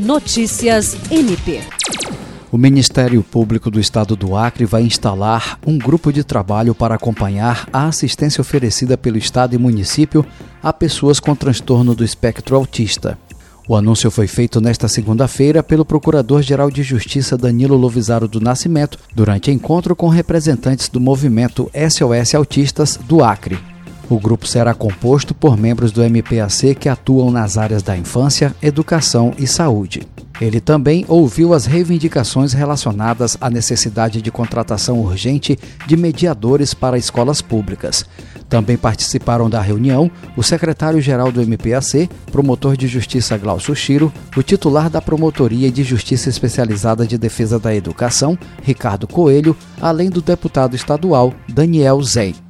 Notícias MP. O Ministério Público do Estado do Acre vai instalar um grupo de trabalho para acompanhar a assistência oferecida pelo Estado e município a pessoas com transtorno do espectro autista. O anúncio foi feito nesta segunda-feira pelo Procurador-Geral de Justiça Danilo Lovisaro do Nascimento durante encontro com representantes do movimento SOS Autistas do Acre. O grupo será composto por membros do MPAC que atuam nas áreas da infância, educação e saúde. Ele também ouviu as reivindicações relacionadas à necessidade de contratação urgente de mediadores para escolas públicas. Também participaram da reunião o secretário-geral do MPAC, promotor de justiça Glaucio Chiro, o titular da Promotoria de Justiça Especializada de Defesa da Educação, Ricardo Coelho, além do deputado estadual Daniel Zen.